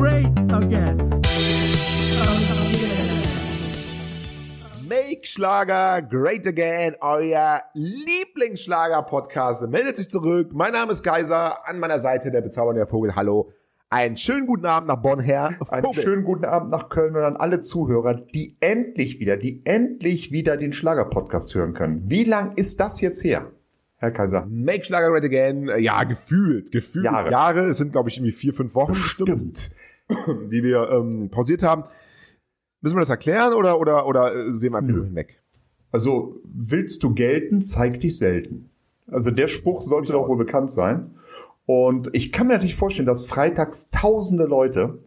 great again. Make Schlager Great Again, euer Lieblingsschlager-Podcast, meldet sich zurück. Mein Name ist Kaiser, an meiner Seite der bezaubernde Vogel. Hallo. Einen schönen guten Abend nach Bonn her. Einen Vogel. schönen guten Abend nach Köln und an alle Zuhörer, die endlich wieder, die endlich wieder den Schlager-Podcast hören können. Wie lang ist das jetzt her, Herr Kaiser? Make Schlager Great Again, ja, gefühlt, gefühlt. Jahre. Jahre. Es sind, glaube ich, irgendwie vier, fünf Wochen bestimmt, die wir ähm, pausiert haben. Müssen wir das erklären oder, oder, oder äh, sehen wir einfach nur hinweg? Also, willst du gelten, zeig dich selten. Also, der Spruch sollte doch wohl bekannt sein. Und ich kann mir natürlich vorstellen, dass freitags tausende Leute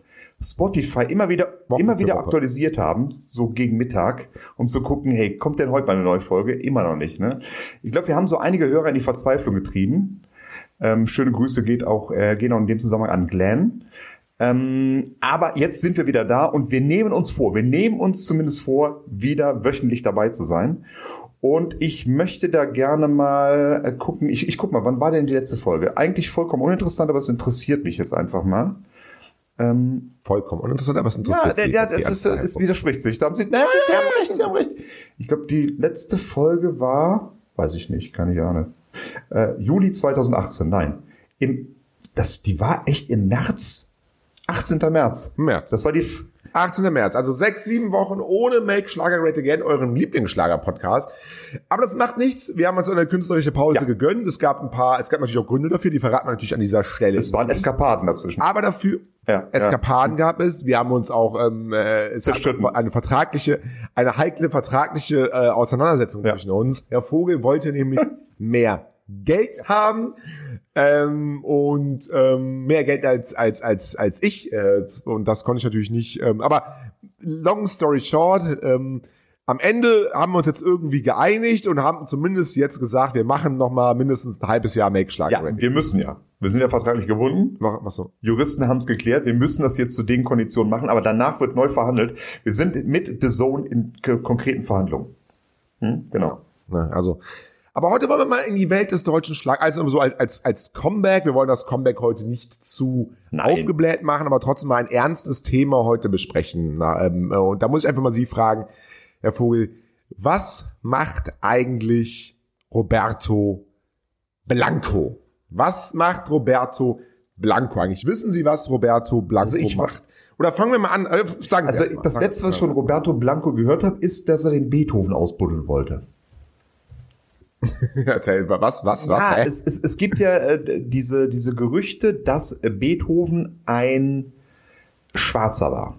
Spotify immer wieder, Woche immer wieder aktualisiert haben, so gegen Mittag, um zu gucken, hey, kommt denn heute mal eine neue Folge? Immer noch nicht, ne? Ich glaube, wir haben so einige Hörer in die Verzweiflung getrieben. Ähm, schöne Grüße geht auch, äh, gehen auch in dem Zusammenhang an Glenn. Ähm, aber jetzt sind wir wieder da und wir nehmen uns vor, wir nehmen uns zumindest vor, wieder wöchentlich dabei zu sein. Und ich möchte da gerne mal äh, gucken. Ich, ich guck mal, wann war denn die letzte Folge? Eigentlich vollkommen uninteressant, aber es interessiert mich jetzt einfach mal. Ähm, Vollkommen uninteressant, aber es ja, interessiert der, Sie. ja, das ist, es widerspricht sich. Da haben Sie, nein, Sie haben recht, Sie haben recht. Ich glaube, die letzte Folge war, weiß ich nicht, keine Ahnung. Äh, Juli 2018, nein. Im, das, die war echt im März. 18. März. März. Das war die, F- 18. März, also sechs, sieben Wochen ohne Make Schlager Great Again, euren Lieblingsschlager-Podcast. Aber das macht nichts. Wir haben uns eine künstlerische Pause Ja. gegönnt. Es gab ein paar, es gab natürlich auch Gründe dafür, die verraten wir natürlich an dieser Stelle. es waren Eskapaden dazwischen. aber dafür Ja, Eskapaden gab es. Wir haben uns auch ähm, äh, Zerstritten. eine vertragliche, eine heikle vertragliche äh, Auseinandersetzung Ja. zwischen uns. Herr Vogel wollte nämlich mehr Geld haben ähm, und ähm, mehr Geld als als als als ich äh, und das konnte ich natürlich nicht. Ähm, aber long story short. Ähm, am Ende haben wir uns jetzt irgendwie geeinigt und haben zumindest jetzt gesagt, wir machen noch mal mindestens ein halbes Jahr Make Schlager. Ja, wir müssen ja. Wir sind ja vertraglich gebunden. Mach, mach so. Juristen haben es geklärt. Wir müssen das jetzt zu den Konditionen machen, aber danach wird neu verhandelt. Wir sind mit The Zone in konkreten Verhandlungen. Hm? Genau. Ne, also, aber heute wollen wir mal in die Welt des deutschen Schlag, also so als, als, als Comeback. Wir wollen das Comeback heute nicht zu Nein. aufgebläht machen, aber trotzdem mal ein ernstes Thema heute besprechen. Na, ähm, äh, und da muss ich einfach mal Sie fragen, Herr Vogel, was macht eigentlich Roberto Blanco? Was macht Roberto Blanco eigentlich? Wissen Sie, was Roberto Blanco Also ich- macht? Oder fangen wir mal an. äh, Sagen Sie Also mal. das letzte, was ich von Roberto Blanco gehört habe, ist, dass er den Beethoven ausbuddeln wollte. Mal. Erzähl, was, was, was? ja, hä? es, es, es gibt ja äh, diese, diese Gerüchte, dass Beethoven ein Schwarzer war.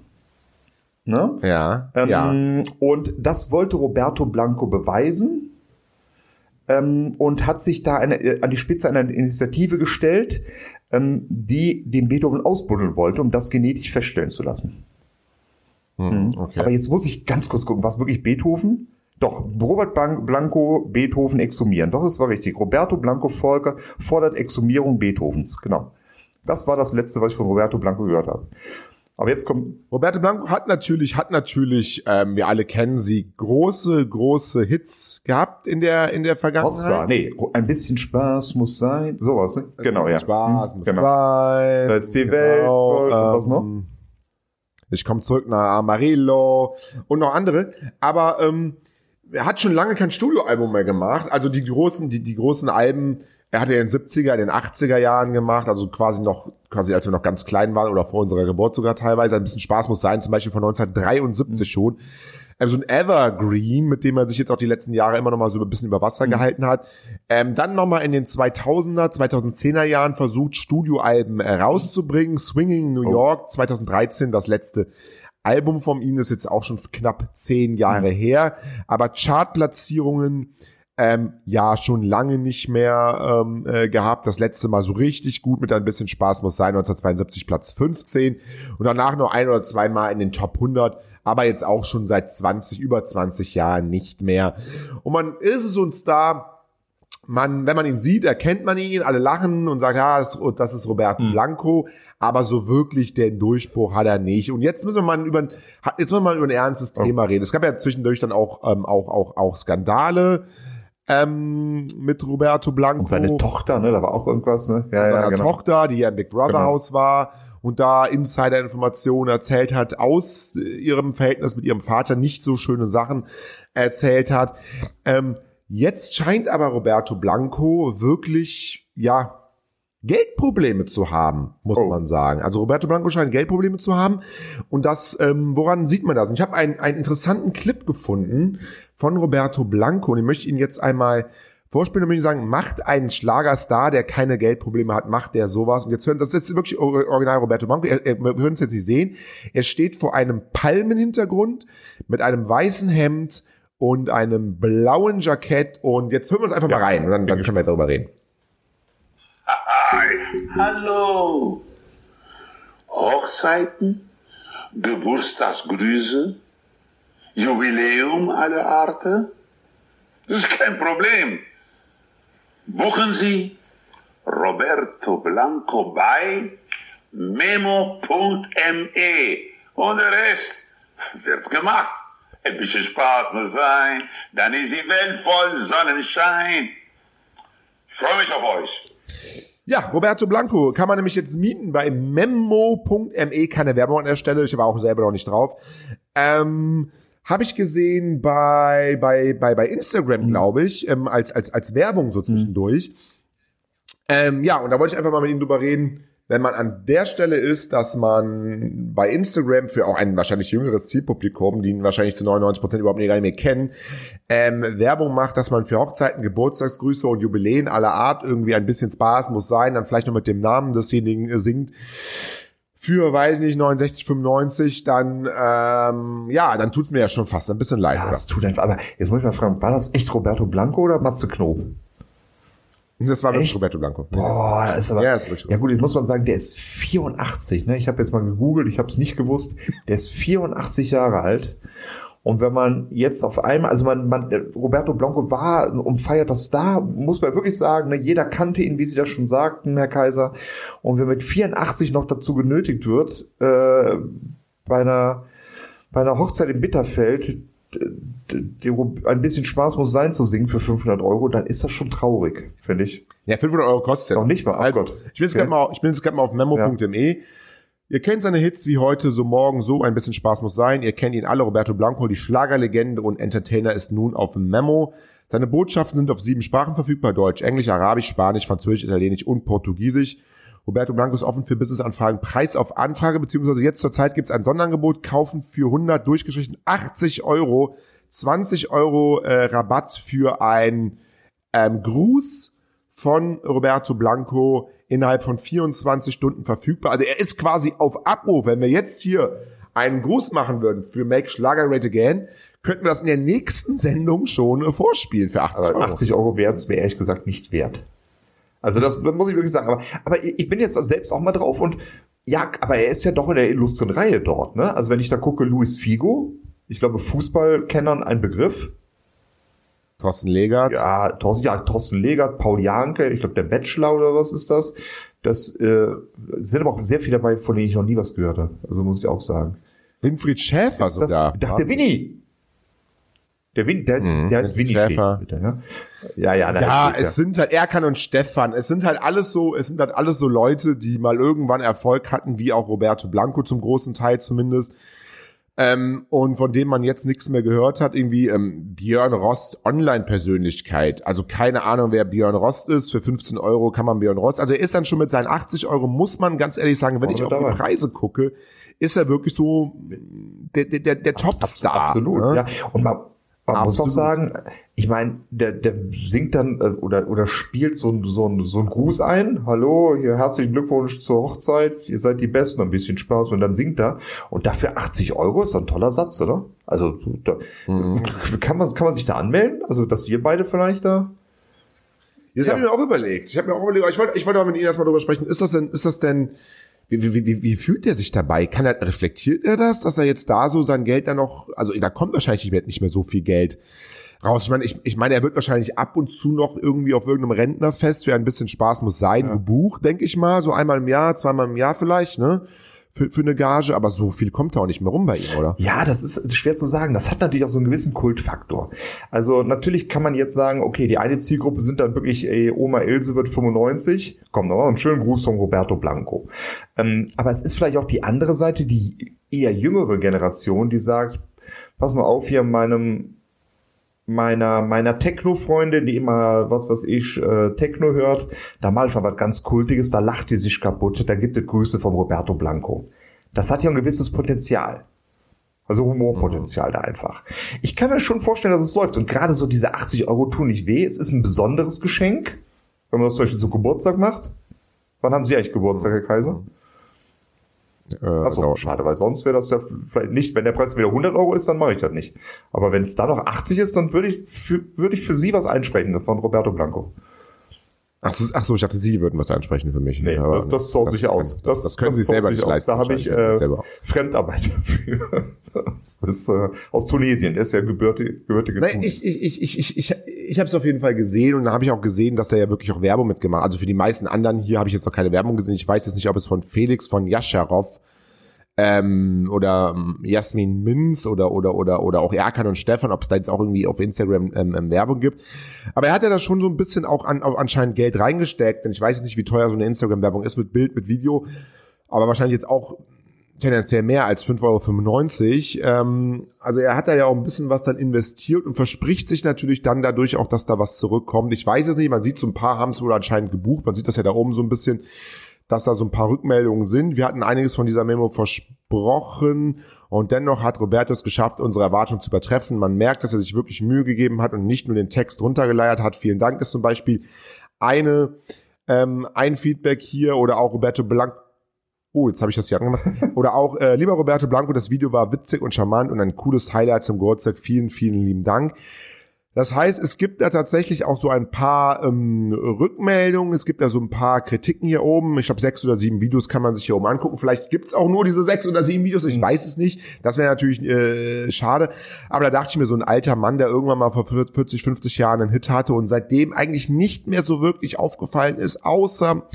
Ne? ja, Ähm, ja. Und das wollte Roberto Blanco beweisen ähm, und hat sich da eine, äh, an die Spitze einer Initiative gestellt, ähm, die den Beethoven ausbuddeln wollte, um das genetisch feststellen zu lassen. Hm, okay. Aber jetzt muss ich ganz kurz gucken, was wirklich Beethoven? Doch, Robert Blan- Blanco Beethoven exhumieren. Doch, das war richtig. Roberto Blanco Volker fordert Exhumierung Beethovens. Genau. Das war das letzte, was ich von Roberto Blanco gehört habe. Aber jetzt kommt Roberto Blanco hat natürlich, hat natürlich, ähm, wir alle kennen sie, große, große Hits gehabt in der in der Hossa. Vergangenheit. Nee, ein bisschen Spaß muss sein. Sowas, ne? Genau, ja. Spaß Hm, muss genau. sein. Da ist die Welt, und was noch? ähm, Ich komme zurück nach Amarillo und noch andere. Aber ähm, er hat schon lange kein Studioalbum mehr gemacht. Also die großen, die, die großen Alben, er hatte in den 70er, in den 80er Jahren gemacht, also quasi noch, quasi als wir noch ganz klein waren oder vor unserer Geburt sogar teilweise. Ein bisschen Spaß muss sein, zum Beispiel von 1973 schon. Ähm, so ein Evergreen, mit dem er sich jetzt auch die letzten Jahre immer noch mal so ein bisschen über Wasser gehalten hat. Ähm, dann noch mal in den 2000er, 2010er Jahren versucht, Studioalben rauszubringen. Swinging New York, 2013 das letzte Album von ihm ist jetzt auch schon knapp zehn Jahre her, aber Chartplatzierungen ähm, ja schon lange nicht mehr ähm, äh, gehabt. Das letzte Mal so richtig gut mit ein bisschen Spaß muss sein, 1972 Platz 15 und danach noch ein oder zweimal in den Top 100, aber jetzt auch schon seit 20, über 20 Jahren nicht mehr. Und man ist es uns da, man, wenn man ihn sieht, erkennt man ihn, alle lachen und sagen, ja, das, ist Roberto Blanco, aber so wirklich den Durchbruch hat er nicht. Und jetzt müssen wir mal über, jetzt müssen wir mal über ein ernstes Thema reden. Es gab ja zwischendurch dann auch, ähm, auch, auch, auch Skandale ähm, mit Roberto Blanco. Und seine Tochter, ne, da war auch irgendwas, ne? Ja, ja, genau. Tochter, die ja im Big Brother Genau. Haus war und da Insider-Informationen erzählt hat aus ihrem Verhältnis mit ihrem Vater, nicht so schöne Sachen erzählt hat. Ähm, jetzt scheint aber Roberto Blanco wirklich, ja, Geldprobleme zu haben, muss oh. man sagen. Also Roberto Blanco scheint Geldprobleme zu haben. Und das, ähm, woran sieht man das? Und ich habe einen, einen interessanten Clip gefunden von Roberto Blanco und ich möchte ihn jetzt einmal vorspielen und möchte sagen, macht einen Schlagerstar, der keine Geldprobleme hat, macht der sowas. Und jetzt hören, das ist wirklich original Roberto Blanco, er, er, wir hören es jetzt nicht sehen. Er steht vor einem Palmenhintergrund mit einem weißen Hemd und einem blauen Jackett und jetzt hören wir uns einfach ja, mal rein und dann, dann können wir darüber reden. Hallo. Hochzeiten, Geburtstagsgrüße, Jubiläum aller Arten. Das ist kein Problem. Buchen Sie Roberto Blanco bei memo.me und der Rest wird gemacht. Ein bisschen Spaß muss sein, dann ist die Welt voll Sonnenschein. Ich freue mich auf euch. Ja, Roberto Blanco kann man nämlich jetzt mieten bei memo.me, keine Werbung an der Stelle, ich war auch selber noch nicht drauf. Ähm, habe ich gesehen bei bei bei bei Instagram, mhm. glaube ich, ähm, als als als Werbung so zwischendurch. Mhm. Ähm, ja, und da wollte ich einfach mal mit ihm drüber reden, wenn man an der Stelle ist, dass man bei Instagram für auch ein wahrscheinlich jüngeres Zielpublikum, die ihn wahrscheinlich zu 99 Prozent überhaupt gar nicht mehr kennen, ähm, Werbung macht, dass man für Hochzeiten, Geburtstagsgrüße und Jubiläen aller Art irgendwie ein bisschen Spaß muss sein, dann vielleicht noch mit dem Namen desjenigen äh, singt für, weiß nicht, 69, 95, dann, ähm, ja, dann tut's mir ja schon fast ein bisschen leid. Ja, das tut einfach, aber jetzt muss ich mal fragen, war das echt Roberto Blanco oder Matze Knob? Das war wirklich Roberto Blanco. Boah, das ist aber, ja, ist ja gut, jetzt muss man sagen, der ist 84, ne? Ich habe jetzt mal gegoogelt, ich habe es nicht gewusst. Der ist 84 Jahre alt. Und wenn man jetzt auf einmal, also man, man, Roberto Blanco war ein umfeierter Star, muss man wirklich sagen, ne? jeder kannte ihn, wie Sie das schon sagten, Herr Kaiser. Und wer mit 84 noch dazu genötigt wird, äh, bei einer, bei einer Hochzeit in Bitterfeld, ein bisschen Spaß muss sein zu singen für 500 Euro, dann ist das schon traurig, finde ich. Ja, 500 Euro kostet ja. Noch nicht mal, oh also, Gott. Ich bin jetzt okay. gerade mal, ich bin jetzt gerade mal auf memo.me. Ja. Ihr kennt seine Hits wie heute, so morgen, so ein bisschen Spaß muss sein. Ihr kennt ihn alle. Roberto Blanco, die Schlagerlegende und Entertainer ist nun auf Memo. Seine Botschaften sind auf sieben Sprachen verfügbar. Deutsch, Englisch, Arabisch, Spanisch, Französisch, Italienisch und Portugiesisch. Roberto Blanco ist offen für Businessanfragen. Preis auf Anfrage, beziehungsweise jetzt zur Zeit gibt es ein Sonderangebot. Kaufen für 100 durchgestrichen 80 Euro. 20 Euro äh, Rabatt für ein ähm, Gruß von Roberto Blanco innerhalb von 24 Stunden verfügbar. Also er ist quasi auf Abruf. Wenn wir jetzt hier einen Gruß machen würden für Make Schlager Great Again, könnten wir das in der nächsten Sendung schon vorspielen für 80 Euro. 80 Euro wäre es mir ehrlich gesagt nicht wert. Also das muss ich wirklich sagen. Aber, aber ich bin jetzt selbst auch mal drauf und ja, aber er ist ja doch in der illustren Reihe dort. Ne? Also wenn ich da gucke, Luis Figo, ich glaube Fußballkennern ein Begriff. Thorsten Legert. Ja, Thorsten, ja, Thorsten Legert, Paul Janke, ich glaube der Bachelor oder was ist das. Das äh, sind aber auch sehr viele dabei, von denen ich noch nie was gehört habe. Also muss ich auch sagen. Winfried Schäfer ist sogar. Das, dachte Winnie. Der Win, der ist, mhm, der ist Winnie Schäfer. Bitte, ja, ja, ja, ja es ja. sind halt Erkan und Stefan. Es sind halt alles so, es sind halt alles so Leute, die mal irgendwann Erfolg hatten, wie auch Roberto Blanco zum großen Teil zumindest. Ähm, und von dem man jetzt nichts mehr gehört hat, irgendwie ähm, Björn Rost Online-Persönlichkeit. Also keine Ahnung, wer Björn Rost ist. Für 15 Euro kann man Björn Rost. Also er ist dann schon mit seinen 80 Euro, muss man ganz ehrlich sagen, wenn ich auf dabei. die Preise gucke, ist er wirklich so der, der, der, der Topstar. Absolut, ne? ja. Und man, man Absolut. muss auch sagen, ich meine, der, der singt dann äh, oder, oder spielt so, so, so einen Gruß ein. Hallo, hier herzlichen Glückwunsch zur Hochzeit. Ihr seid die Besten, ein bisschen Spaß. Und dann singt er. Und dafür 80 Euro ist doch ein toller Satz, oder? Also, da, mhm. kann, man, kann man sich da anmelden? Also, dass wir beide vielleicht da das ja. habe ich mir auch überlegt. Ich habe mir auch überlegt, ich wollte, ich wollte mal mit Ihnen erstmal drüber sprechen. Ist das denn, ist das denn, wie, wie, wie, wie fühlt er sich dabei? Kann er, reflektiert er das, dass er jetzt da so sein Geld dann noch, also da kommt wahrscheinlich nicht mehr so viel Geld raus. Ich meine, ich, ich meine, er wird wahrscheinlich ab und zu noch irgendwie auf irgendeinem Rentnerfest für ein bisschen Spaß muss sein, ja. gebucht, denke ich mal, so einmal im Jahr, zweimal im Jahr vielleicht, ne? Für, für eine Gage, aber so viel kommt da auch nicht mehr rum bei ihm, oder? Ja, das ist schwer zu sagen. Das hat natürlich auch so einen gewissen Kultfaktor. Also natürlich kann man jetzt sagen, okay, die eine Zielgruppe sind dann wirklich, ey, Oma Ilse wird 95. Komm, nochmal einen schönen Gruß von Roberto Blanco. Ähm, aber es ist vielleicht auch die andere Seite, die eher jüngere Generation, die sagt, pass mal auf hier meinem meiner meiner Techno-Freundin, die immer was was ich äh, Techno hört, da mal ich mal was ganz Kultiges, da lacht die sich kaputt, da gibt es Grüße vom Roberto Blanco. Das hat ja ein gewisses Potenzial. Also Humorpotenzial mhm. da einfach. Ich kann mir schon vorstellen, dass es läuft. Und gerade so diese 80 Euro tun nicht weh. Es ist ein besonderes Geschenk, wenn man das zum Beispiel zu Geburtstag macht. Wann haben Sie eigentlich Geburtstag, Herr Kaiser? Mhm. Äh, Achso, schade, weil sonst wäre das ja vielleicht nicht, wenn der Preis wieder 100 Euro ist, dann mache ich das nicht. Aber wenn es da noch 80 ist, dann würde ich, für, würde ich für Sie was einsprechen von Roberto Blanco. Ach so, ach so, ich dachte, Sie würden was ansprechen für mich. Nee, aber das, das source ich aus. Das, das können das Sie selber nicht leisten. Da habe ich äh, Fremdarbeiter für. Das ist äh, aus Tunesien. Der ist ja gebürtige, gebürtige Nein, ich, ich, ich, ich, ich, ich, ich habe es auf jeden Fall gesehen und da habe ich auch gesehen, dass er ja wirklich auch Werbung mitgemacht Also für die meisten anderen hier habe ich jetzt noch keine Werbung gesehen. Ich weiß jetzt nicht, ob es von Felix von Yasharov ähm, oder ähm, Jasmin Minz oder oder oder oder auch Erkan und Stefan, ob es da jetzt auch irgendwie auf Instagram ähm, ähm, Werbung gibt. Aber er hat ja da schon so ein bisschen auch an, auch anscheinend Geld reingesteckt, denn ich weiß jetzt nicht, wie teuer so eine Instagram-Werbung ist mit Bild, mit Video, aber wahrscheinlich jetzt auch tendenziell mehr als 5,95 Euro. Ähm, also er hat da ja auch ein bisschen was dann investiert und verspricht sich natürlich dann dadurch auch, dass da was zurückkommt. Ich weiß es nicht, man sieht so ein paar haben es wohl anscheinend gebucht, man sieht das ja da oben so ein bisschen dass da so ein paar Rückmeldungen sind. Wir hatten einiges von dieser Memo versprochen und dennoch hat Roberto es geschafft, unsere Erwartungen zu übertreffen. Man merkt, dass er sich wirklich Mühe gegeben hat und nicht nur den Text runtergeleiert hat. Vielen Dank ist zum Beispiel eine ähm, ein Feedback hier oder auch Roberto Blanco. Oh, jetzt habe ich das hier angemacht. Oder auch, äh, lieber Roberto Blanco, das Video war witzig und charmant und ein cooles Highlight zum Geburtstag. Vielen, vielen lieben Dank. Das heißt, es gibt da tatsächlich auch so ein paar ähm, Rückmeldungen, es gibt da so ein paar Kritiken hier oben. Ich glaube, sechs oder sieben Videos kann man sich hier oben angucken. Vielleicht gibt's auch nur diese sechs oder sieben Videos, ich mhm. weiß es nicht. Das wäre natürlich äh, schade. Aber da dachte ich mir, so ein alter Mann, der irgendwann mal vor 40, 50 Jahren einen Hit hatte und seitdem eigentlich nicht mehr so wirklich aufgefallen ist, außer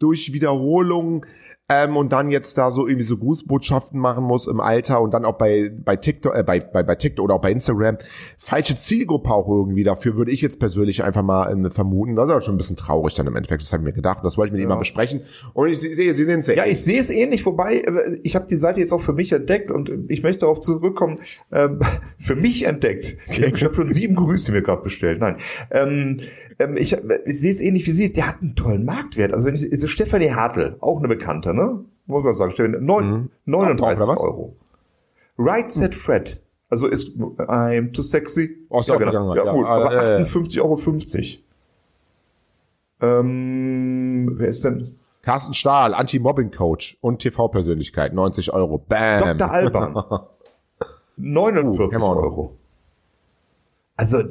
durch Wiederholungen ähm, und dann jetzt da so irgendwie so Grußbotschaften machen muss im Alter und dann auch bei bei TikTok, äh, bei, bei, bei TikTok oder auch bei Instagram falsche Zielgruppe auch irgendwie. Dafür würde ich jetzt persönlich einfach mal äh, vermuten. Das ist aber schon ein bisschen traurig dann im Endeffekt. Das habe ich mir gedacht. Das wollte ich mit ja. ihm mal besprechen. Und ich sehe, Sie sehen es ja. Ja, ich sehe es ähnlich. Wobei äh, ich habe die Seite jetzt auch für mich entdeckt und ich möchte darauf zurückkommen. Ähm, für mich entdeckt. Ich habe schon sieben Grüße mir gerade bestellt. Nein, ähm, ähm, ich, ich sehe es ähnlich wie Sie. Der hat einen tollen Marktwert. Also wenn ich, so Stefanie Hartl, auch eine Bekannte ne? Muss man sagen, stellen, neun, mhm. 39 Euro. Right Set Fred. Also ist I'm too sexy. Oh, ja, genau. ja, gut, ja, aber äh, 58,50 Euro. 50. Ähm, wer ist denn? Carsten Stahl, Anti-Mobbing-Coach und TV-Persönlichkeit, 90 Euro. Bam. Dr. Alban. 49 uh, Euro. Also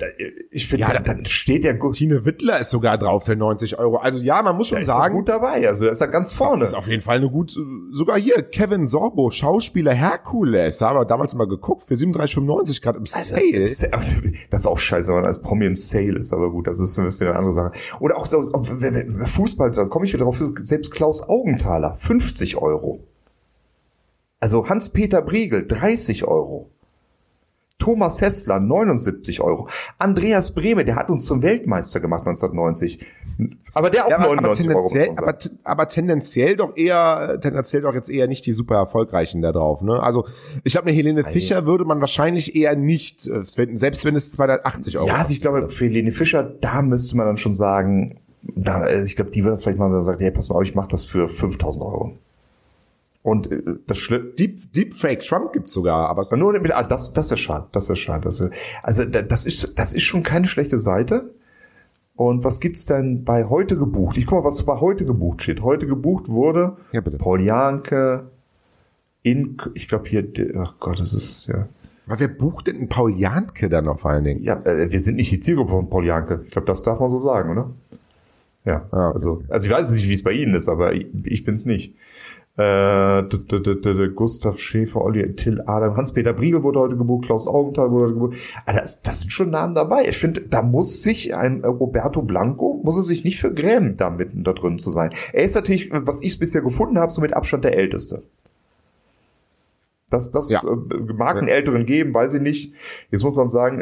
ich finde, ja, dann, steht der gut. Tine Wittler ist sogar drauf für 90 Euro. Also ja, man muss schon der sagen. Ist gut dabei, also er ist ja ganz vorne. Das ist auf jeden Fall eine gut. Sogar hier Kevin Sorbo, Schauspieler Herkules, haben wir damals mal geguckt für 37,95 gerade im also, Sale. Also, das ist auch scheiße, wenn man als Promi im Sale ist, aber gut, das ist, das ist wieder eine andere Sache. Oder auch so, Fußball, da komme ich wieder drauf. Selbst Klaus Augenthaler 50 Euro. Also Hans-Peter Briegel 30 Euro. Thomas Hessler 79 Euro. Andreas Brehme, der hat uns zum Weltmeister gemacht 1990. Aber der auch ja, aber, 99 aber Euro. Aber, aber, tendenziell doch eher, tendenziell doch jetzt eher nicht die super erfolgreichen da drauf. Ne? Also ich glaube, eine Helene Nein. Fischer würde man wahrscheinlich eher nicht, äh, selbst wenn es 280 Euro. Ja, also ich glaube, für Helene Fischer, da müsste man dann schon sagen, da, also ich glaube, die würde das vielleicht mal sagen, hey, pass mal auf, ich mache das für 5000 Euro. Und äh, das Schlimm. Deep, Deepfake Trump gibt's sogar, aber nur ah, das, das ist schade, das ist schade. Das ist, also das ist, das ist schon keine schlechte Seite. Und was gibt's denn bei heute gebucht? Ich guck mal, was bei heute gebucht steht. Heute gebucht wurde ja, bitte. Paul Janke in, ich glaube hier, ach Gott, das ist ja. Aber wer bucht denn einen Paul Janke dann vor allen Dingen? Ja, äh, wir sind nicht die Zielgruppe von Paul Janke. Ich glaube, das darf man so sagen, oder? Ja, ah, okay. also, also ich weiß nicht, wie es bei Ihnen ist, aber ich, ich bin's nicht. Äh, Gustav Schäfer, Olli Till Adam, Hans-Peter Briegel wurde heute gebucht, Klaus Augenthal wurde heute gebucht. Ah, das, das sind schon Namen dabei. Ich finde, da muss sich ein Roberto Blanco, muss er sich nicht für grämen, da mitten da drin zu sein. Er ist natürlich, was ich bisher gefunden habe, so mit Abstand der Älteste. Das, das Ja. äh, mag einen Älteren geben, weiß ich nicht. Jetzt muss man sagen,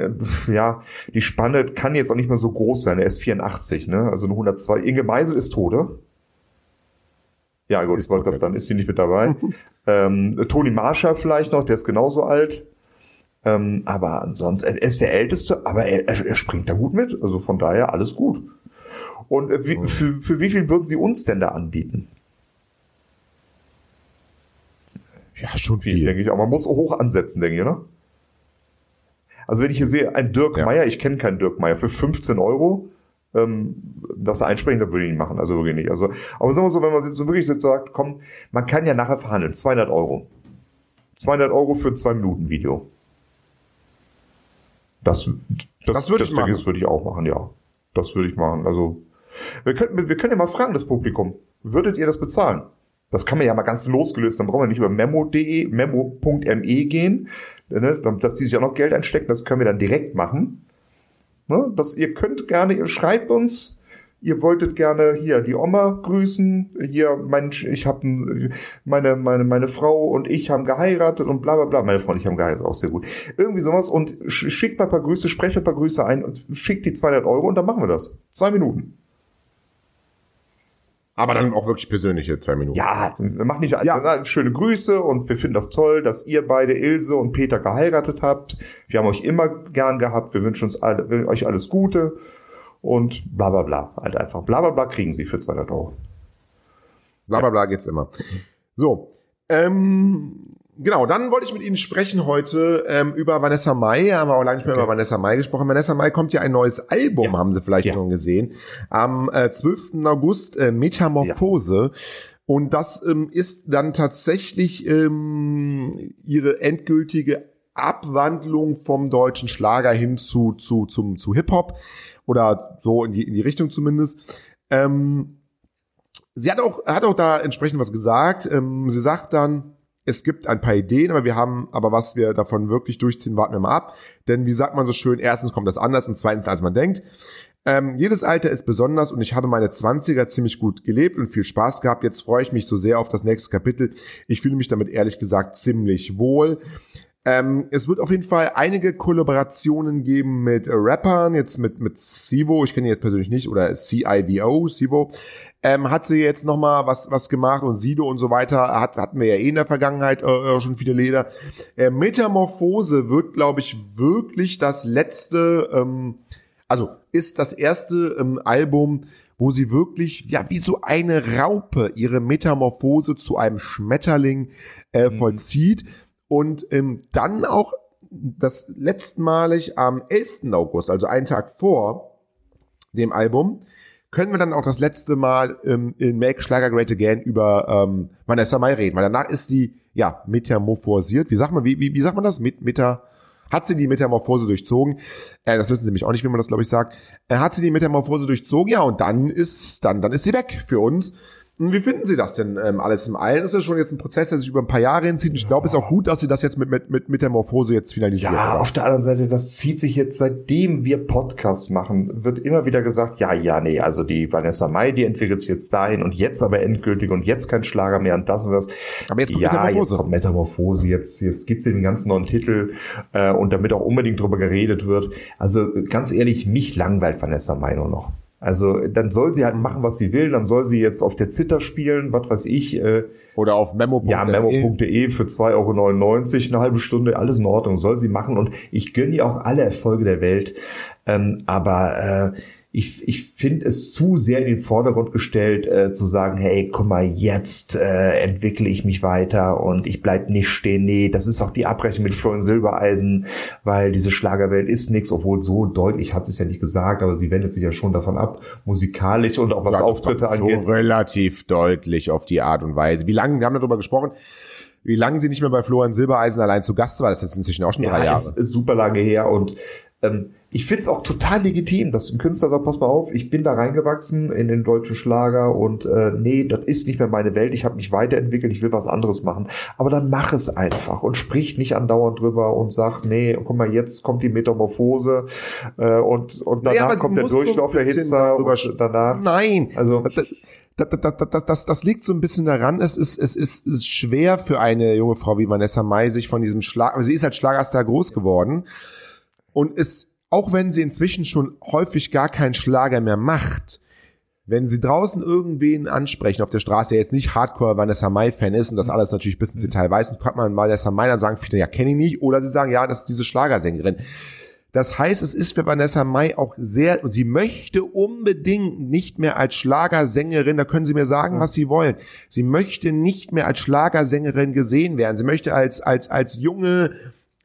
äh, ja, die Spanne kann jetzt auch nicht mehr so groß sein. Er ist 84, ne? Also eine 102. Inge Meisel ist tot, oder? Ja, gut, Ist ich wollte gerade sagen, ist sie nicht mit dabei. ähm, Toni Marshall vielleicht noch, der ist genauso alt. Ähm, aber ansonsten, er ist der Älteste, aber er, er, springt da gut mit. Also von daher alles gut. Und äh, wie, für, für wie viel würden Sie uns denn da anbieten? Ja, schon Viel, viel. denke ich. Aber man muss hoch ansetzen, denke ich, ne? Also wenn ich hier sehe, ein Dirk Ja. Meier, ich kenne keinen Dirk Meier, für 15 Euro, ähm, das einsprechen, das würde ich nicht machen, also wirklich nicht. Also, aber sagen wir so, wenn man jetzt so wirklich jetzt sagt, komm, man kann ja nachher verhandeln, 200 Euro. 200 Euro für ein 2-Minuten-Video. Das, das, Das würde ich machen. Das würde ich auch machen, ja. Das würde ich machen. Also, wir können, wir können ja mal fragen, das Publikum. Würdet ihr das bezahlen? Das kann man ja mal ganz losgelöst, dann brauchen wir nicht über memo.de, memo.me gehen, ne, dass die sich auch noch Geld einstecken, das können wir dann direkt machen. Ne, dass ihr könnt gerne, ihr schreibt uns, ihr wolltet gerne hier die Oma grüßen, hier mein, ich habe meine meine meine Frau und ich haben geheiratet und bla bla bla, meine Freunde, ich haben geheiratet, auch sehr gut. Irgendwie sowas und sch- schickt mal ein paar Grüße, sprecht ein paar Grüße ein und schickt die 200 Euro und dann machen wir das. Zwei Minuten. Aber dann auch wirklich persönliche zwei Minuten. Ja, wir machen nicht Ja. schöne Grüße und wir finden das toll, dass ihr beide Ilse und Peter geheiratet habt. Wir haben euch immer gern gehabt. Wir wünschen uns alle, euch alles Gute und bla bla bla. Halt einfach. Bla bla bla kriegen sie für 200 Euro. Bla bla bla geht's immer. So, ähm, genau, dann wollte ich mit Ihnen sprechen heute ähm, über Vanessa Mai. Haben wir auch lange nicht mehr Okay. über Vanessa Mai gesprochen. Vanessa Mai kommt ja ein neues Album, Ja. haben Sie vielleicht Ja. schon gesehen. Am äh, 12. August, äh, Metamorphose. Und das ähm, ist dann tatsächlich ähm, ihre endgültige Abwandlung vom deutschen Schlager hin zu, zu, zum, zu Hip-Hop. Oder so in die, in die Richtung zumindest. Ähm, sie hat auch, hat auch da entsprechend was gesagt. Ähm, sie sagt dann, es gibt ein paar Ideen, aber wir haben, aber was wir davon wirklich durchziehen, warten wir mal ab. Denn wie sagt man so schön, erstens kommt das anders und zweitens, als man denkt. Ähm, jedes Alter ist besonders und ich habe meine 20er ziemlich gut gelebt und viel Spaß gehabt. Jetzt freue ich mich so sehr auf das nächste Kapitel. Ich fühle mich damit ehrlich gesagt ziemlich wohl. Ähm, es wird auf jeden Fall einige Kollaborationen geben mit äh, Rappern, jetzt mit, mit Sivo, ich kenne ihn jetzt persönlich nicht, oder CIVO, Sivo. Ähm, hat sie jetzt nochmal was, was gemacht und Sido und so weiter, hat, hatten wir ja eh in der Vergangenheit äh, schon viele Leder. Äh, Metamorphose wird, glaube ich, wirklich das letzte, ähm, also ist das erste ähm, Album, wo sie wirklich, ja, wie so eine Raupe ihre Metamorphose zu einem Schmetterling äh, vollzieht und ähm, dann auch das letztmalig am 11. August, also einen Tag vor dem Album, können wir dann auch das letzte Mal ähm, in Make Schlager Great Again über ähm, Vanessa Mai reden, weil danach ist die ja metamorphosiert. Wie sagt man, wie, wie, wie sagt man das? Met, meta, hat sie die Metamorphose durchzogen? Äh, das wissen Sie mich auch nicht, wie man das glaube ich sagt. Äh, hat sie die Metamorphose durchzogen? Ja, und dann ist dann dann ist sie weg für uns. Wie finden Sie das denn ähm, alles im Allen? Das ist schon jetzt ein Prozess, der sich über ein paar Jahre hinzieht. Und ich glaube, es ist auch gut, dass Sie das jetzt mit, mit, mit Metamorphose jetzt finalisieren. Ja, oder? auf der anderen Seite, das zieht sich jetzt, seitdem wir Podcasts machen, wird immer wieder gesagt, ja, ja, nee, also die Vanessa Mai, die entwickelt sich jetzt dahin und jetzt aber endgültig und jetzt kein Schlager mehr und das und das. Aber jetzt kommt ja, Metamorphose. jetzt kommt Metamorphose, jetzt, jetzt gibt's den ganzen neuen Titel äh, und damit auch unbedingt drüber geredet wird. Also ganz ehrlich, mich langweilt Vanessa Mai nur noch. Also dann soll sie halt machen, was sie will, dann soll sie jetzt auf der Zither spielen, was weiß ich, äh, Oder auf memo. ja, memo.de für 2,99 Euro, eine halbe Stunde, alles in Ordnung, soll sie machen. Und ich gönne ihr auch alle Erfolge der Welt. Ähm, aber äh, ich, ich finde es zu sehr in den Vordergrund gestellt, äh, zu sagen, hey, guck mal, jetzt äh, entwickle ich mich weiter und ich bleib nicht stehen. Nee, das ist auch die Abrechnung mit Florian Silbereisen, weil diese Schlagerwelt ist nichts, obwohl so deutlich hat sie es ja nicht gesagt, aber sie wendet sich ja schon davon ab, musikalisch und auch was Ja, Auftritte angeht. relativ deutlich auf die Art und Weise. Wie lange, wir haben darüber gesprochen, wie lange sie nicht mehr bei Florian Silbereisen allein zu Gast war, das ist jetzt inzwischen auch schon drei ja, Jahre. Ist, ist super lange her und ähm, ich finde es auch total legitim, dass ein Künstler sagt, pass mal auf, ich bin da reingewachsen in den deutschen Schlager und äh, nee, das ist nicht mehr meine Welt, ich habe mich weiterentwickelt, ich will was anderes machen. Aber dann mach es einfach und sprich nicht andauernd drüber und sag, nee, guck mal, jetzt kommt die Metamorphose äh, und, und danach Ja, kommt der muss so Durchlauf der Hitze und danach. Nein, Also das, das, das, das, das, das liegt so ein bisschen daran, es ist, es ist, es ist schwer für eine junge Frau wie Vanessa Mai, sich von diesem Schlag, aber sie ist als Schlagerstar groß geworden und ist, auch wenn sie inzwischen schon häufig gar keinen Schlager mehr macht, wenn sie draußen irgendwen ansprechen auf der Straße, der jetzt nicht Hardcore Vanessa Mai Fan ist und das alles natürlich bis ins Detail weiß und fragt man Vanessa Mai, dann sagen viele, ja, kenne ich nicht, oder sie sagen, ja, das ist diese Schlagersängerin. Das heißt, es ist für Vanessa Mai auch sehr, und sie möchte unbedingt nicht mehr als Schlagersängerin, da können Sie mir sagen, was Sie wollen. Sie möchte nicht mehr als Schlagersängerin gesehen werden. Sie möchte als, als, als junge,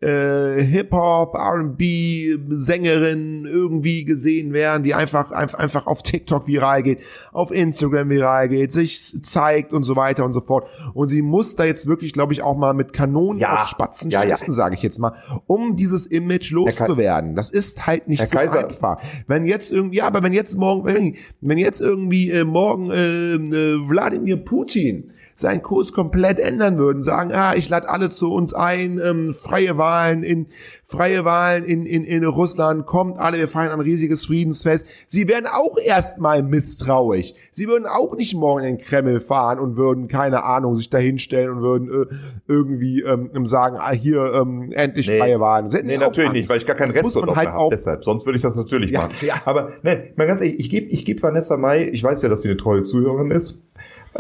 äh, Hip-Hop, R&B-Sängerin irgendwie gesehen werden, die einfach, einfach, einfach auf TikTok viral geht, auf Instagram viral geht, sich zeigt und so weiter und so fort. Und sie muss da jetzt wirklich, glaube ich, auch mal mit Kanonen Ja. auf Spatzen Ja, ja. schießen, sage ich jetzt mal, um dieses Image loszuwerden. Das ist halt nicht Herr so Kaiser. einfach. Wenn jetzt irgendwie, ja, aber wenn jetzt morgen, wenn, wenn jetzt irgendwie äh, morgen äh, äh, Wladimir Putin seinen Kurs komplett ändern würden, sagen, ah, ich lade alle zu uns ein, ähm, freie Wahlen in freie Wahlen in, in, in Russland, kommt alle, wir feiern ein riesiges Friedensfest. Sie wären auch erstmal misstrauisch. Sie würden auch nicht morgen in den Kreml fahren und würden, keine Ahnung, sich dahinstellen und würden äh, irgendwie ähm, sagen, ah, hier ähm, endlich Nee. freie Wahlen. Sie Nee, natürlich Angst. nicht, weil ich gar keinen Das Rest noch halt habe. Deshalb, sonst würde ich das natürlich Ja, machen. ja. Aber ne, mal ganz ehrlich, ich gebe ich geb Vanessa Mai, ich weiß ja, dass sie eine treue Zuhörerin ist.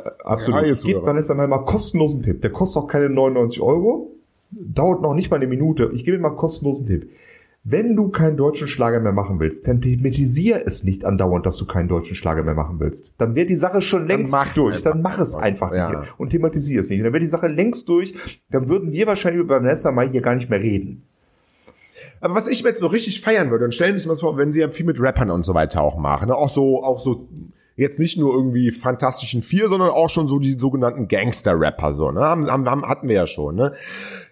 Äh, absolut. Ich gebe Zuhörerin. Vanessa Mai mal kostenlosen Tipp. Der kostet auch keine 99 Euro. Dauert noch nicht mal eine Minute. Ich gebe dir mal einen kostenlosen Tipp. Wenn du keinen deutschen Schlager mehr machen willst, dann thematisier es nicht andauernd, dass du keinen deutschen Schlager mehr machen willst. Dann wäre die Sache schon längst mach durch. Dann mach es einfach Ja. nicht und thematisier es nicht. Dann wäre die Sache längst durch. Dann würden wir wahrscheinlich über Vanessa Mai hier gar nicht mehr reden. Aber was ich mir jetzt so richtig feiern würde, und stellen Sie sich mal vor, wenn Sie ja viel mit Rappern und so weiter auch machen, ne? auch so, auch so, jetzt nicht nur irgendwie Fantastischen Vier, sondern auch schon so die sogenannten Gangster-Rapper, so, ne, haben, haben, hatten wir ja schon, ne.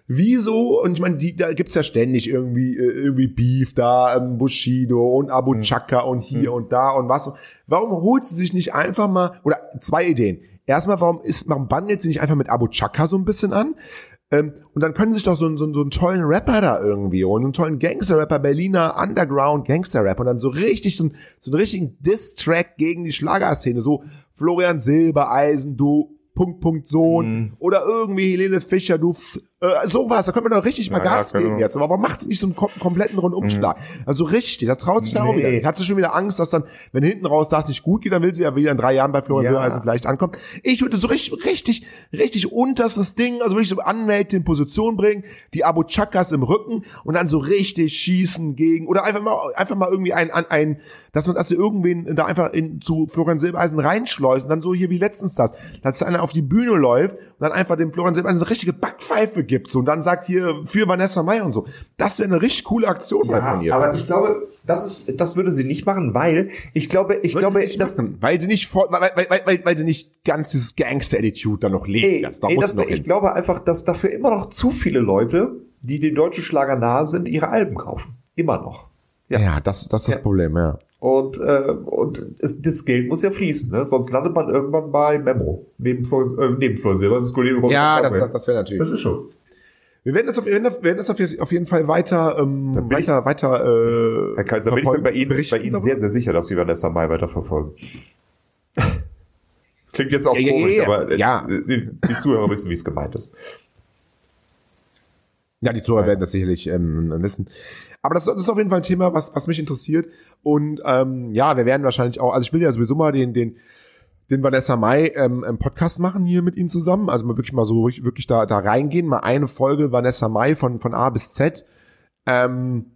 Wieso, und ich meine, die, da gibt's ja ständig irgendwie, äh, irgendwie Beef da, ähm, Bushido und Abu Chaka und hier und da und was. Warum holt sie sich nicht einfach mal, oder zwei Ideen. Erstmal, warum ist, warum bandelt sie nicht einfach mit Abu Chaka so ein bisschen an? Ähm, und dann können sich doch so, einen- so, so einen tollen Rapper da irgendwie und einen tollen Gangster-Rapper, Berliner Underground Gangster-Rapper und dann so richtig, so, einen- so einen richtigen Diss-Track gegen die Schlagerszene, so Florian Silbereisen, du Punkt, Punkt, Sohn Mhm. oder irgendwie Helene Fischer, du, äh, sowas, da können wir doch richtig mal Ja, ja, Gas geben jetzt. Aber warum macht sie nicht so einen kom kompletten Rundumschlag? Also richtig, da traut sich dann auch wieder. nicht. Hat sie schon wieder Angst, dass dann, wenn hinten raus das nicht gut geht, dann will sie ja wieder in drei Jahren bei Florian Ja. Silbereisen vielleicht ankommen. Ich würde so richtig, richtig, richtig unterstes Ding, also wirklich so Anwälte in Position bringen, die Abu Chakas im Rücken und dann so richtig schießen gegen, oder einfach mal, einfach mal irgendwie ein, ein, ein dass man, dass sie irgendwen da einfach in, zu Florian Silbereisen reinschleusen, dann so hier wie letztens das, dass einer auf die Bühne läuft und dann einfach dem Florian Silbereisen so richtige Backpfeife gibt, so, und dann sagt hier, für Vanessa Mai und so. Das wäre eine richtig coole Aktion mal von ihr. aber ich glaube, das ist, das würde sie nicht machen, weil ich glaube, ich Würde glaube, sie nicht das, machen, weil sie nicht vor, weil, weil, weil, weil, weil sie nicht ganz dieses Gangster-Attitude dann noch leben. Nee, das, da muss das, noch ich hin. glaube einfach, dass dafür immer noch zu viele Leute, die den deutschen Schlager nahe sind, ihre Alben kaufen. Immer noch. ja, ja, das, das ist das Ja. Problem, ja. Und, äh, und es, das Geld muss ja fließen, ne? sonst landet man irgendwann bei Memo. Neben Flor, äh, neben Flor Silber, das ist Kollege Ja, das, das, das wäre natürlich. das ist schon. Wir werden das auf, werden das- wir werden das auf, jeden Fall weiter, ähm, bin ich- weiter, weiter, äh, Herr Kaiser, bin ich mir bei Ihnen, bei Ihnen sehr, sehr sicher, dass Sie Vanessa Mai weiterverfolgen. Klingt jetzt auch Ja, ja, ja, komisch, ja. aber äh, die, die Zuhörer wissen, wie es gemeint ist. Ja, die Zuhörer werden das sicherlich ähm, wissen. Aber das, das ist auf jeden Fall ein Thema, was, was mich interessiert. Und ähm, ja, wir werden wahrscheinlich auch, also ich will ja sowieso mal den, den, den Vanessa Mai ähm, Podcast machen hier mit Ihnen zusammen. Also mal wirklich mal so wirklich, wirklich da, da reingehen, mal eine Folge Vanessa Mai von, von A bis Z. Ähm,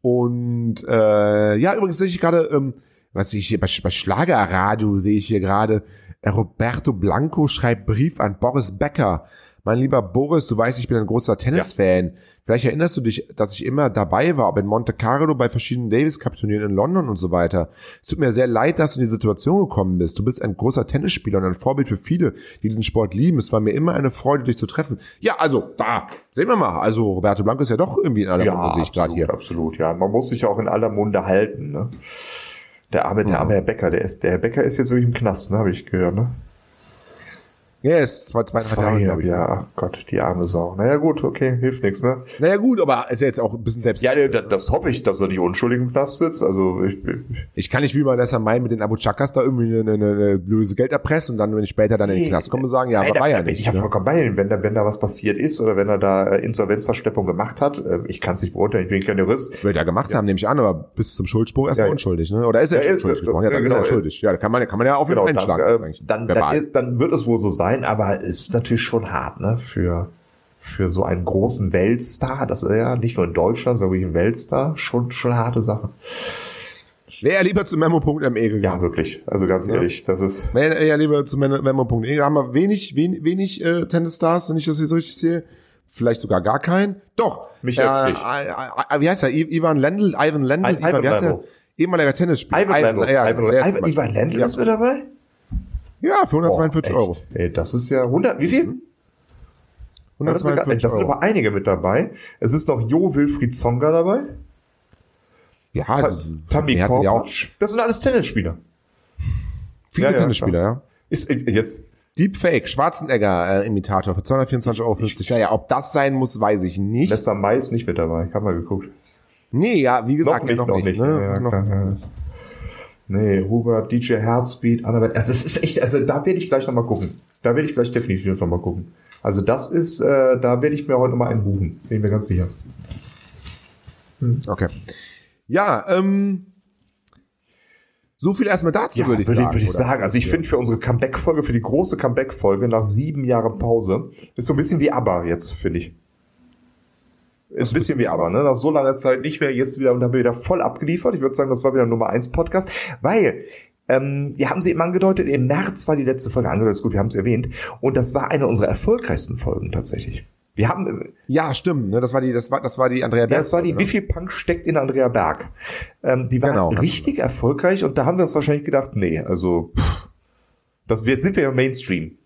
und äh, ja, übrigens sehe ich gerade, ähm, was sehe ich hier bei, bei Schlagerradio sehe ich hier gerade, äh, Roberto Blanco schreibt Brief an Boris Becker. Mein lieber Boris, du weißt, ich bin ein großer Tennisfan. Vielleicht erinnerst du dich, dass ich immer dabei war, ob in Monte Carlo bei verschiedenen Davis Cup Turnieren in London und so weiter. Es tut mir sehr leid, dass du in die Situation gekommen bist. Du bist ein großer Tennisspieler und ein Vorbild für viele, die diesen Sport lieben. Es war mir immer eine Freude, dich zu treffen. Ja, also, da, sehen wir mal. Also, Roberto Blanco ist ja doch irgendwie in aller Munde, sehe ich gerade hier. absolut, ja. Man muss sich auch in aller Munde halten, ne? Der arme, der arme Herr Becker, der ist, der Herr Becker ist jetzt wirklich im Knast, ne, habe ich gehört, ne? Ja, ist zwei, zweieinhalb Jahre, glaube ich. ja, ach Gott, die arme Sau. Naja gut, okay, hilft nichts, ne? Naja gut, aber ist ja jetzt auch ein bisschen selbst. Ja, das, das hoffe ich, dass er nicht unschuldig im Knast sitzt. Also ich, Ich kann nicht wie man das am Main mit den Abu Chakas da irgendwie eine, eine, eine löse Geld erpresst und dann, wenn ich später dann in den Knast komme, sagen, ja, Nein, aber war ja nicht. Ich habe ne? vollkommen bei Ihnen, wenn da, wenn da was passiert ist oder wenn er da äh, Insolvenzverschleppung gemacht hat. äh, Ich kann es nicht beurteilen, ich bin kein Jurist. Wird er gemacht haben, nehme ich an, aber bis zum Schuldspruch erstmal Ja, ja. unschuldig, ne? Oder ist er Ja, schon ja, schuldig ja, gesprochen? Ja, dann ja, ist er genau. schuldig. Ja, da kann man, kann man ja auf jeden Genau, dann, einschlagen. äh, dann, dann, dann wird es wohl so sein, aber es ist natürlich schon hart, ne? Für, für so einen großen Weltstar, das ist ja nicht nur in Deutschland, sondern wirklich ein Weltstar, schon, schon eine harte Sache. Wäre er lieber zu memo.me Ja, gegangen. wirklich. Also ganz ehrlich, das ist. Wäre er lieber zu memo.me. Da haben wir wenig, wenig, wenig äh, Tennisstars, wenn ich das jetzt richtig sehe. Vielleicht sogar gar keinen. Doch. Michael äh, äh, wie heißt er? Ivan Lendl, Ivan Lendl, Ivan wie heißt er? Lendl. Ehemaliger Tennisspieler. Ivan Lendl. ja, Ivan, Lendl Ja. ist mit dabei? Ja, für 142 Boah? Euro. Ey, das ist ja 100, wie viel? Das sind, 142 das sind aber einige mit dabei. Es ist noch Jo Wilfried Zonga dabei. Ja, das- Tammy wir hatten ja Korpatsch. Das sind alles Tennisspieler. viele Ja, ja, Tennisspieler, ja. Ist äh, jetzt Deepfake, Schwarzenegger-Imitator für 224,50 Euro. Naja, ob das sein muss, weiß ich nicht. Lester Mais nicht mit dabei. Ich habe mal geguckt. nee, ja, wie Noch gesagt, nicht, noch nicht. ne? Ja, Noch- klar. Nee, Hubert, DJ Herzbeat, Annabelle. Also das ist echt, also da werde ich gleich nochmal gucken. Da werde ich gleich definitiv nochmal gucken. Also das ist, äh, da werde ich mir heute nochmal einen buchen. Bin mir ganz sicher. Okay. Ja, ähm, so viel erstmal dazu, Ja, würde ich würde sagen. würde ich sagen. Also ich Ja. finde für unsere Comeback-Folge, für die große Comeback-Folge nach sieben Jahren Pause, ist so ein bisschen wie ABBA jetzt, finde ich. Ist ein bisschen wie ABBA, ne? Nach so langer Zeit nicht mehr, jetzt wieder, und haben wir wieder voll abgeliefert. Ich würde sagen, das war wieder Nummer eins Podcast, weil, ähm, wir haben sie eben angedeutet, im März war die letzte Folge angedeutet, ist gut, wir haben es erwähnt, und das war eine unserer erfolgreichsten Folgen tatsächlich. Wir haben, Ja, stimmt, ne? Das war die, das war, das war die Andrea ja, Berg das war die, Folge, wie ne? viel Punk steckt in Andrea Berg? Ähm, die war Genau. richtig erfolgreich und da haben wir uns wahrscheinlich gedacht, nee, also pff, das, jetzt sind wir ja Mainstream.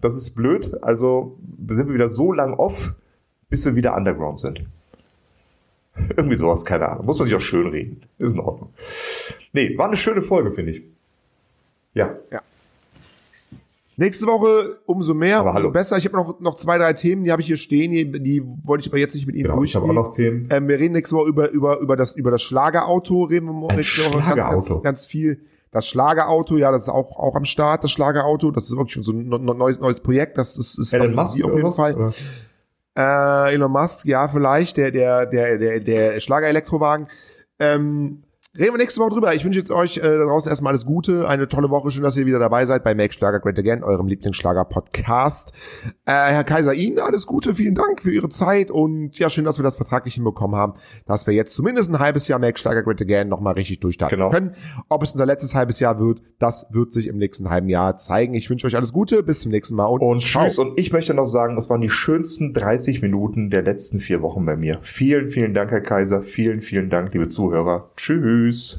Das ist blöd, also sind wir wieder so lang off, bis wir wieder Underground sind. Irgendwie sowas, keine Ahnung. Muss man sich auch schön reden. Ist in Ordnung. Nee, war eine schöne Folge, finde ich. Ja. Nächste Woche umso mehr, Aber umso hallo. besser. Ich habe noch, noch zwei, drei Themen, die habe ich hier stehen, die, die wollte ich aber jetzt nicht mit Ihnen Genau, ich habe durchgehen. auch noch Themen. Ähm, wir reden nächste Woche über, über, über, das, über das Schlagerauto, reden wir morgen nächste Woche ganz, ganz, Schlagerauto. ganz viel. Das Schlagerauto, ja, das ist auch, auch am Start, das Schlagerauto. Das ist wirklich so ein neues, neues Projekt. Das ist, ist für Musk Sie auf jeden was? Fall. Oder? Äh, Elon Musk, ja, vielleicht, der, der, der, der, der Schlager-Elektrowagen. Ähm, reden wir nächste Woche drüber. Ich wünsche jetzt euch äh, da draußen erstmal alles Gute, eine tolle Woche. Schön, dass ihr wieder dabei seid bei Make Schlager Great Again, eurem Lieblingsschlager-Podcast. Äh, Herr Kaiser, Ihnen alles Gute, vielen Dank für Ihre Zeit und ja, schön, dass wir das vertraglich hinbekommen haben, dass wir jetzt zumindest ein halbes Jahr Make Schlager Great Again nochmal richtig durchstarten Genau. können. Ob es unser letztes halbes Jahr wird, das wird sich im nächsten halben Jahr zeigen. Ich wünsche euch alles Gute, bis zum nächsten Mal und, Und tschüss. Und ich möchte noch sagen, das waren die schönsten 30 Minuten der letzten vier Wochen bei mir. Vielen, vielen Dank, Herr Kaiser. Vielen, vielen Dank, liebe Zuhörer. Tschüss.